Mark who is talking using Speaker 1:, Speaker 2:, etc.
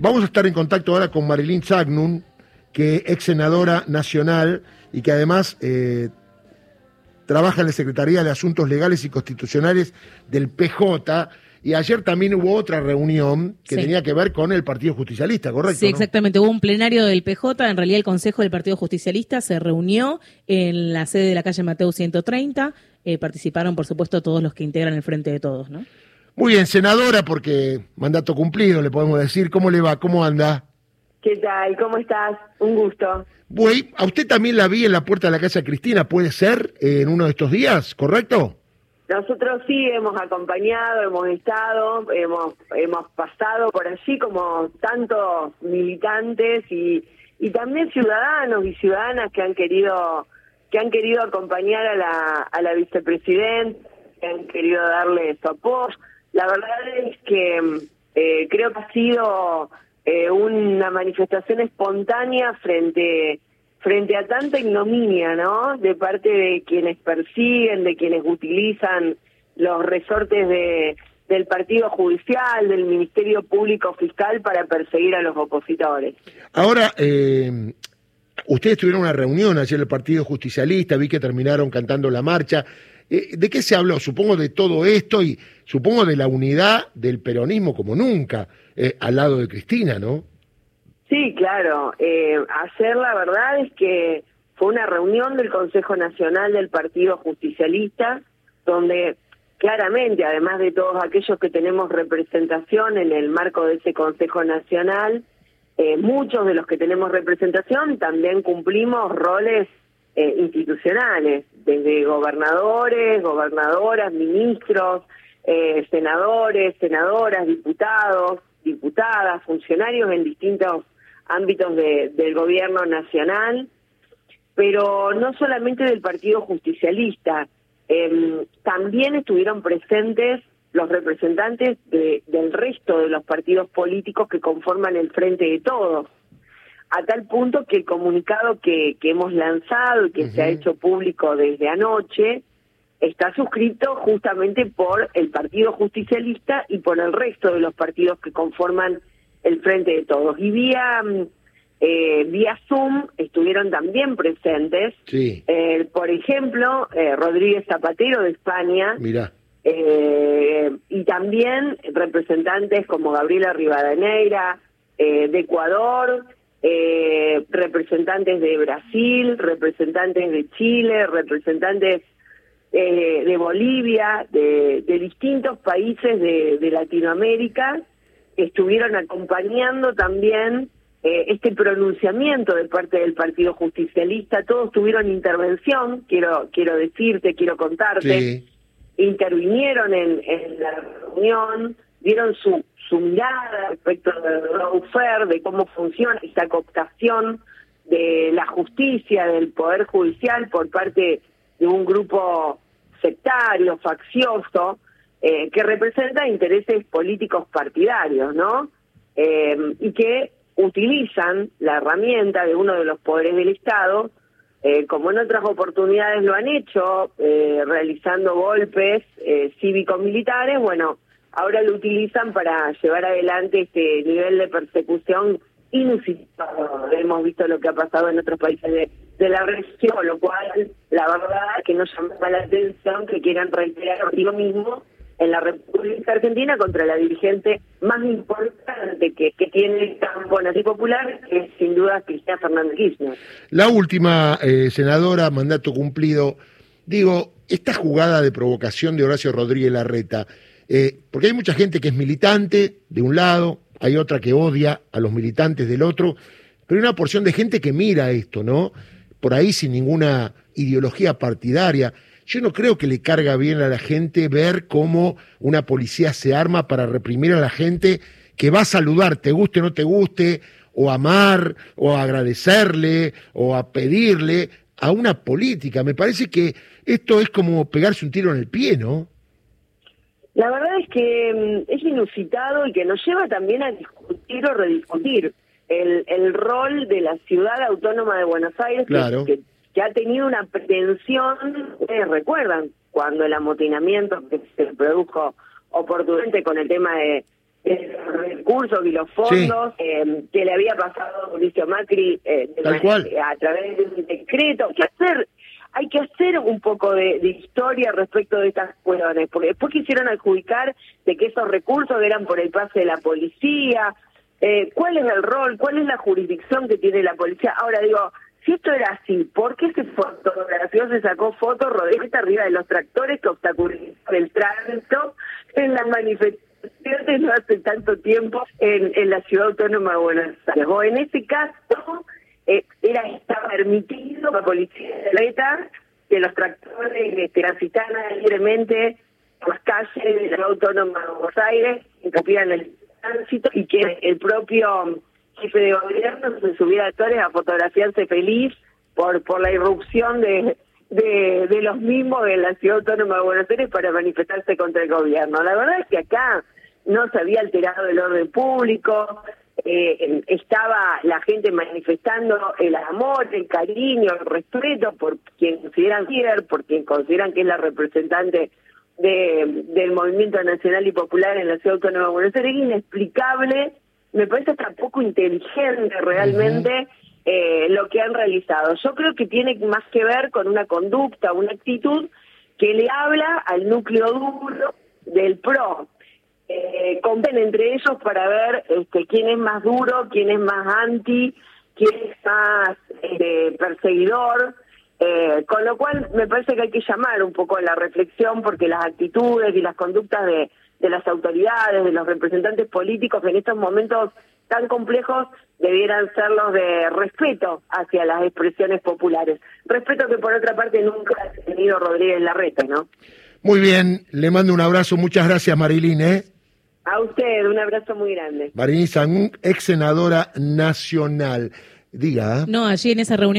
Speaker 1: Vamos a estar en contacto ahora con Marilyn Zagnun, que ex senadora nacional y que además eh, trabaja en la Secretaría de Asuntos Legales y Constitucionales del PJ. Y ayer también hubo otra reunión que
Speaker 2: Sí.
Speaker 1: tenía que ver con el Partido Justicialista, ¿correcto?
Speaker 2: Sí,
Speaker 1: no?
Speaker 2: exactamente. Hubo un plenario del PJ. En realidad, el Consejo del Partido Justicialista se reunió en la sede de la calle Mateo 130. Eh, participaron, por supuesto, todos los que integran el Frente de Todos, ¿no?
Speaker 1: Muy bien, senadora, porque mandato cumplido, le podemos decir. ¿Cómo le va? ¿Cómo anda?
Speaker 3: ¿Qué tal? ¿Cómo estás? Un gusto.
Speaker 1: A usted también la vi en la puerta de la casa Cristina, ¿puede ser? eh, en uno de estos días, ¿correcto?
Speaker 3: Nosotros sí hemos acompañado, hemos estado, hemos hemos pasado por allí como tantos militantes y, y también ciudadanos y ciudadanas que han querido que han querido acompañar a la a la vicepresidenta, que han querido darle su apoyo. La verdad es que eh, creo que ha sido eh, una manifestación espontánea frente frente a tanta ignominia, ¿no? De parte de quienes persiguen, de quienes utilizan los resortes de, del Partido Judicial, del Ministerio Público Fiscal para perseguir a los opositores.
Speaker 1: Ahora, eh, ustedes tuvieron una reunión ayer el Partido Justicialista, vi que terminaron cantando la marcha. Eh, ¿De qué se habló? Supongo de todo esto y supongo de la unidad del peronismo como nunca, eh, al lado de Cristina, ¿no?
Speaker 3: Sí, claro. Eh, ayer la verdad es que fue una reunión del Consejo Nacional del Partido Justicialista, donde claramente, además de todos aquellos que tenemos representación en el marco de ese Consejo Nacional, eh, muchos de los que tenemos representación también cumplimos roles institucionales, desde gobernadores, gobernadoras, ministros, eh, senadores, senadoras, diputados, diputadas, funcionarios en distintos ámbitos de- del gobierno nacional, pero no solamente del Partido Justicialista, em, también estuvieron presentes los representantes de- del resto de los partidos políticos que conforman el Frente de Todos, a tal punto que el comunicado que, que hemos lanzado y que se ha hecho público desde anoche está suscrito justamente por el Partido Justicialista y por el resto de los partidos que conforman el Frente de Todos. Y vía, mm, eh, vía Zoom estuvieron también presentes,
Speaker 1: Sí,
Speaker 3: eh, por ejemplo, eh, Rodríguez Zapatero de España,
Speaker 1: mirá.
Speaker 3: eh, y también representantes como Gabriela Rivadeneira eh, de Ecuador, eh, representantes de Brasil, representantes de Chile, representantes eh, de Bolivia, de, de distintos países de, de Latinoamérica, que estuvieron acompañando también eh, este pronunciamiento de parte del Partido Justicialista. Todos tuvieron intervención, quiero quiero decirte, quiero contarte
Speaker 1: Sí,
Speaker 3: intervinieron en, en la reunión, dieron su, su mirada respecto del lawfare, de cómo funciona esta cooptación de la justicia, del poder judicial por parte de un grupo sectario, faccioso, eh, que representa intereses políticos partidarios, ¿no? Eh, y que utilizan la herramienta de uno de los poderes del Estado eh, como en otras oportunidades lo han hecho, eh, realizando golpes cívico-militares, bueno, ahora lo utilizan para llevar adelante este nivel de persecución inusitado. Hemos visto lo que ha pasado en otros países de, la región, lo cual, la verdad, que nos llama la atención que quieran reiterar lo mismo en la República Argentina contra la dirigente más importante que, que tiene el campo nacional popular, que es sin duda Cristina Fernández Kirchner.
Speaker 1: La última, eh, senadora, mandato cumplido. Digo, esta jugada de provocación de Horacio Rodríguez Larreta, eh, porque hay mucha gente que es militante de un lado, hay otra que odia a los militantes del otro, pero hay una porción de gente que mira esto, ¿no? Por ahí sin ninguna ideología partidaria. Yo no creo que le carga bien a la gente ver cómo una policía se arma para reprimir a la gente que va a saludar, te guste o no te guste, o amar, o agradecerle, o a pedirle a una política. Me parece que esto es como pegarse un tiro en el pie, ¿no?
Speaker 3: La verdad es que mm, es inusitado y que nos lleva también a discutir o rediscutir el, el rol de la ciudad autónoma de Buenos Aires, que-
Speaker 1: Claro.
Speaker 3: que, que ha tenido una pretensión, ustedes recuerdan, cuando el amotinamiento que se produjo oportunamente con el tema de, los recursos y los fondos eh, que le había pasado a Mauricio Macri eh, a través de un decreto. que hacer hay que hacer un poco de, historia respecto de estas cuestiones, porque después quisieron adjudicar de que esos recursos eran por el pase de la policía, eh, cuál es el rol, cuál es la jurisdicción que tiene la policía. Ahora digo, si esto era así, ¿por qué se fotografió, se sacó fotos Rodríguez arriba de los tractores que obstaculizaron el tránsito en las manifestaciones no hace tanto tiempo en, en la ciudad autónoma de Buenos Aires? O en ese caso, eh, era está permitido la policía de la que los tractores este, transitaran libremente por las calles de la autónoma de Buenos Aires, interrumpieran el tránsito y que el propio jefe de gobierno se subiera a actores a fotografiarse feliz por por la irrupción de, de, de los mismos de la ciudad autónoma de Buenos Aires para manifestarse contra el gobierno. La verdad es que acá no se había alterado el orden público, eh, estaba la gente manifestando el amor, el cariño, el respeto por quien consideran líder, por quien consideran que es la representante de, del movimiento nacional y popular en la ciudad autónoma de Buenos Aires, inexplicable, me parece hasta poco inteligente realmente eh, lo que han realizado. Yo creo que tiene más que ver con una conducta, una actitud que le habla al núcleo duro del PRO, eh, entre ellos para ver este, quién es más duro, quién es más anti, quién es más este, perseguidor. Eh, con lo cual me parece que hay que llamar un poco a la reflexión porque las actitudes y las conductas de, las autoridades, de los representantes políticos en estos momentos tan complejos debieran ser los de respeto hacia las expresiones populares. Respeto que por otra parte nunca ha tenido Rodríguez Larreta, ¿no?
Speaker 1: Muy bien, le mando un abrazo, muchas gracias Marilyn, ¿eh?
Speaker 3: A usted, un abrazo muy grande.
Speaker 1: Sangún, ex senadora nacional. Diga.
Speaker 2: No, allí en esa reunión